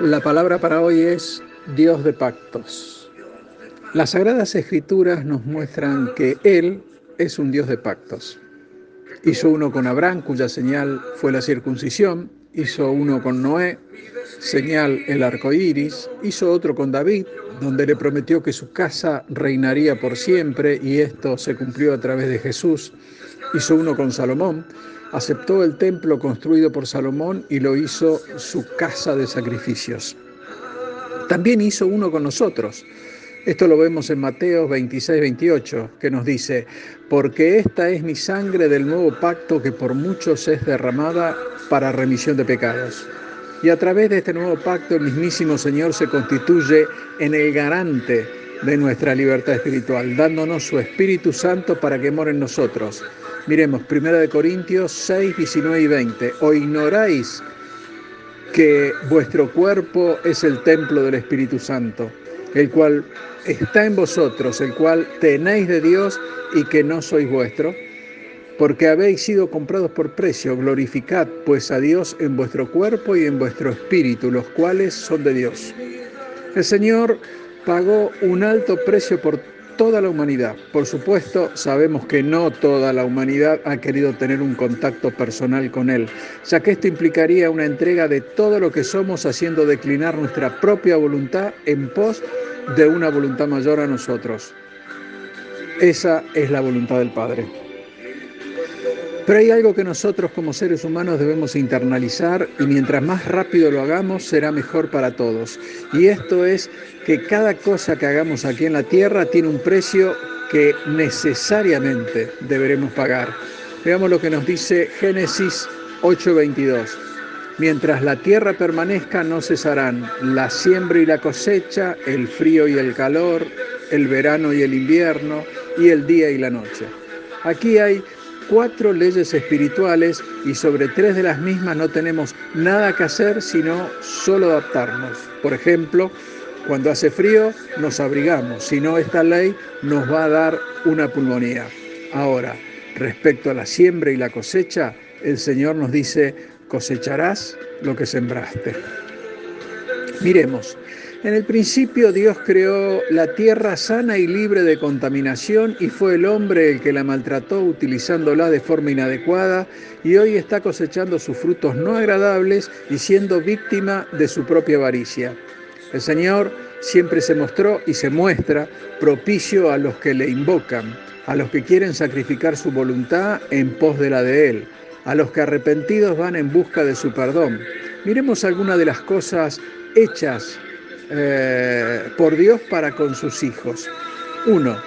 La palabra para hoy es Dios de pactos. Las sagradas escrituras nos muestran que Él es un Dios de pactos. Hizo uno con Abraham, cuya señal fue la circuncisión, hizo uno con Noé, señal el arco iris, hizo otro con David, donde le prometió que su casa reinaría por siempre, y esto se cumplió a través de Jesús. Hizo uno con Salomón, aceptó el templo construido por Salomón y lo hizo su casa de sacrificios. También hizo uno con nosotros. Esto lo vemos en Mateo 26, 28, que nos dice, porque esta es mi sangre del nuevo pacto que por muchos es derramada para remisión de pecados. Y a través de este nuevo pacto el mismísimo Señor se constituye en el garante de nuestra libertad espiritual, dándonos su Espíritu Santo para que more en nosotros Miremos, 1 Corintios 6, 19 y 20. ¿O ignoráis que vuestro cuerpo es el templo del Espíritu Santo, el cual está en vosotros, el cual tenéis de Dios y que no sois vuestro? Porque habéis sido comprados por precio, glorificad pues a Dios en vuestro cuerpo y en vuestro espíritu, los cuales son de Dios. El Señor pagó un alto precio por toda la humanidad. Por supuesto, sabemos que no toda la humanidad ha querido tener un contacto personal con Él, ya que esto implicaría una entrega de todo lo que somos haciendo declinar nuestra propia voluntad en pos de una voluntad mayor a nosotros. Esa es la voluntad del Padre. Pero hay algo que nosotros como seres humanos debemos internalizar y mientras más rápido lo hagamos será mejor para todos. Y esto es que cada cosa que hagamos aquí en la tierra tiene un precio que necesariamente deberemos pagar. Veamos lo que nos dice Génesis 8:22. Mientras la tierra permanezca no cesarán la siembra y la cosecha, el frío y el calor, el verano y el invierno, y el día y la noche. Aquí hay cuatro leyes espirituales y sobre tres de las mismas no tenemos nada que hacer sino solo adaptarnos. Por ejemplo, cuando hace frío nos abrigamos, si no esta ley nos va a dar una pulmonía. Ahora, respecto a la siembra y la cosecha, el Señor nos dice, cosecharás lo que sembraste. Miremos, en el principio Dios creó la tierra sana y libre de contaminación y fue el hombre el que la maltrató utilizándola de forma inadecuada y hoy está cosechando sus frutos no agradables y siendo víctima de su propia avaricia. El Señor siempre se mostró y se muestra propicio a los que le invocan, a los que quieren sacrificar su voluntad en pos de la de Él, a los que arrepentidos van en busca de su perdón. Miremos algunas de las cosas hechas eh, por Dios para con sus hijos. Uno,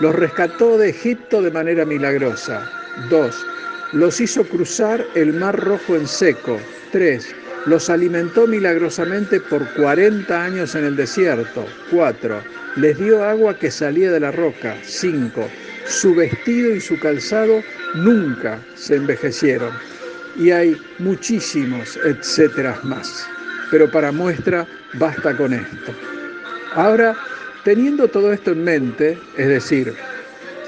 los rescató de Egipto de manera milagrosa. Dos, los hizo cruzar el mar rojo en seco. Tres, los alimentó milagrosamente por 40 años en el desierto. Cuatro, les dio agua que salía de la roca. Cinco, su vestido y su calzado nunca se envejecieron. Y hay muchísimos etcétera más pero para muestra basta con esto. Ahora, teniendo todo esto en mente, es decir,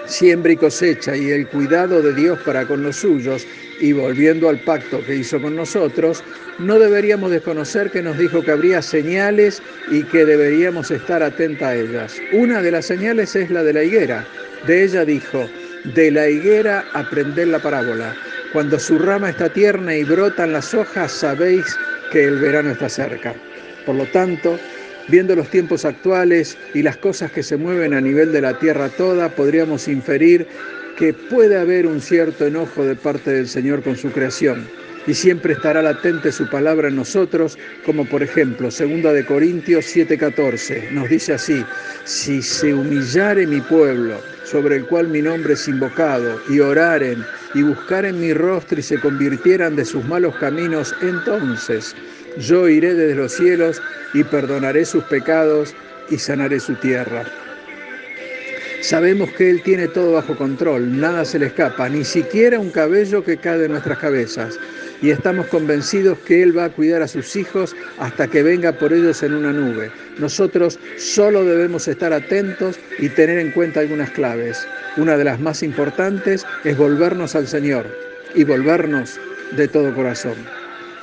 siembra y cosecha y el cuidado de Dios para con los suyos, y volviendo al pacto que hizo con nosotros, no deberíamos desconocer que nos dijo que habría señales y que deberíamos estar atentos a ellas. Una de las señales es la de la higuera. De ella dijo, de la higuera aprended la parábola. Cuando su rama está tierna y brotan las hojas, sabéis que el verano está cerca. Por lo tanto, viendo los tiempos actuales y las cosas que se mueven a nivel de la tierra toda, podríamos inferir que puede haber un cierto enojo de parte del Señor con su creación y siempre estará latente su palabra en nosotros, como por ejemplo, segunda de Corintios 7:14, nos dice así: si se humillare mi pueblo, sobre el cual mi nombre es invocado, y oraren y buscaren mi rostro y se convirtieran de sus malos caminos, entonces yo iré desde los cielos y perdonaré sus pecados y sanaré su tierra. Sabemos que Él tiene todo bajo control, nada se le escapa, ni siquiera un cabello que cae de nuestras cabezas. Y estamos convencidos que Él va a cuidar a sus hijos hasta que venga por ellos en una nube. Nosotros solo debemos estar atentos y tener en cuenta algunas claves. Una de las más importantes es volvernos al Señor y volvernos de todo corazón.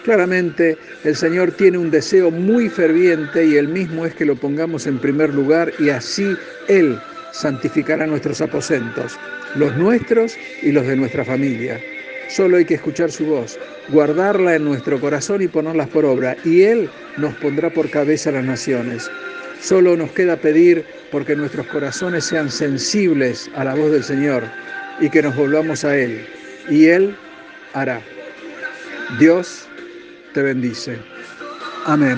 Claramente el Señor tiene un deseo muy ferviente y el mismo es que lo pongamos en primer lugar y así Él santificará nuestros aposentos, los nuestros y los de nuestra familia. Solo hay que escuchar su voz, guardarla en nuestro corazón y ponerlas por obra, y Él nos pondrá por cabeza las naciones. Solo nos queda pedir porque nuestros corazones sean sensibles a la voz del Señor y que nos volvamos a Él, y Él hará. Dios te bendice. Amén.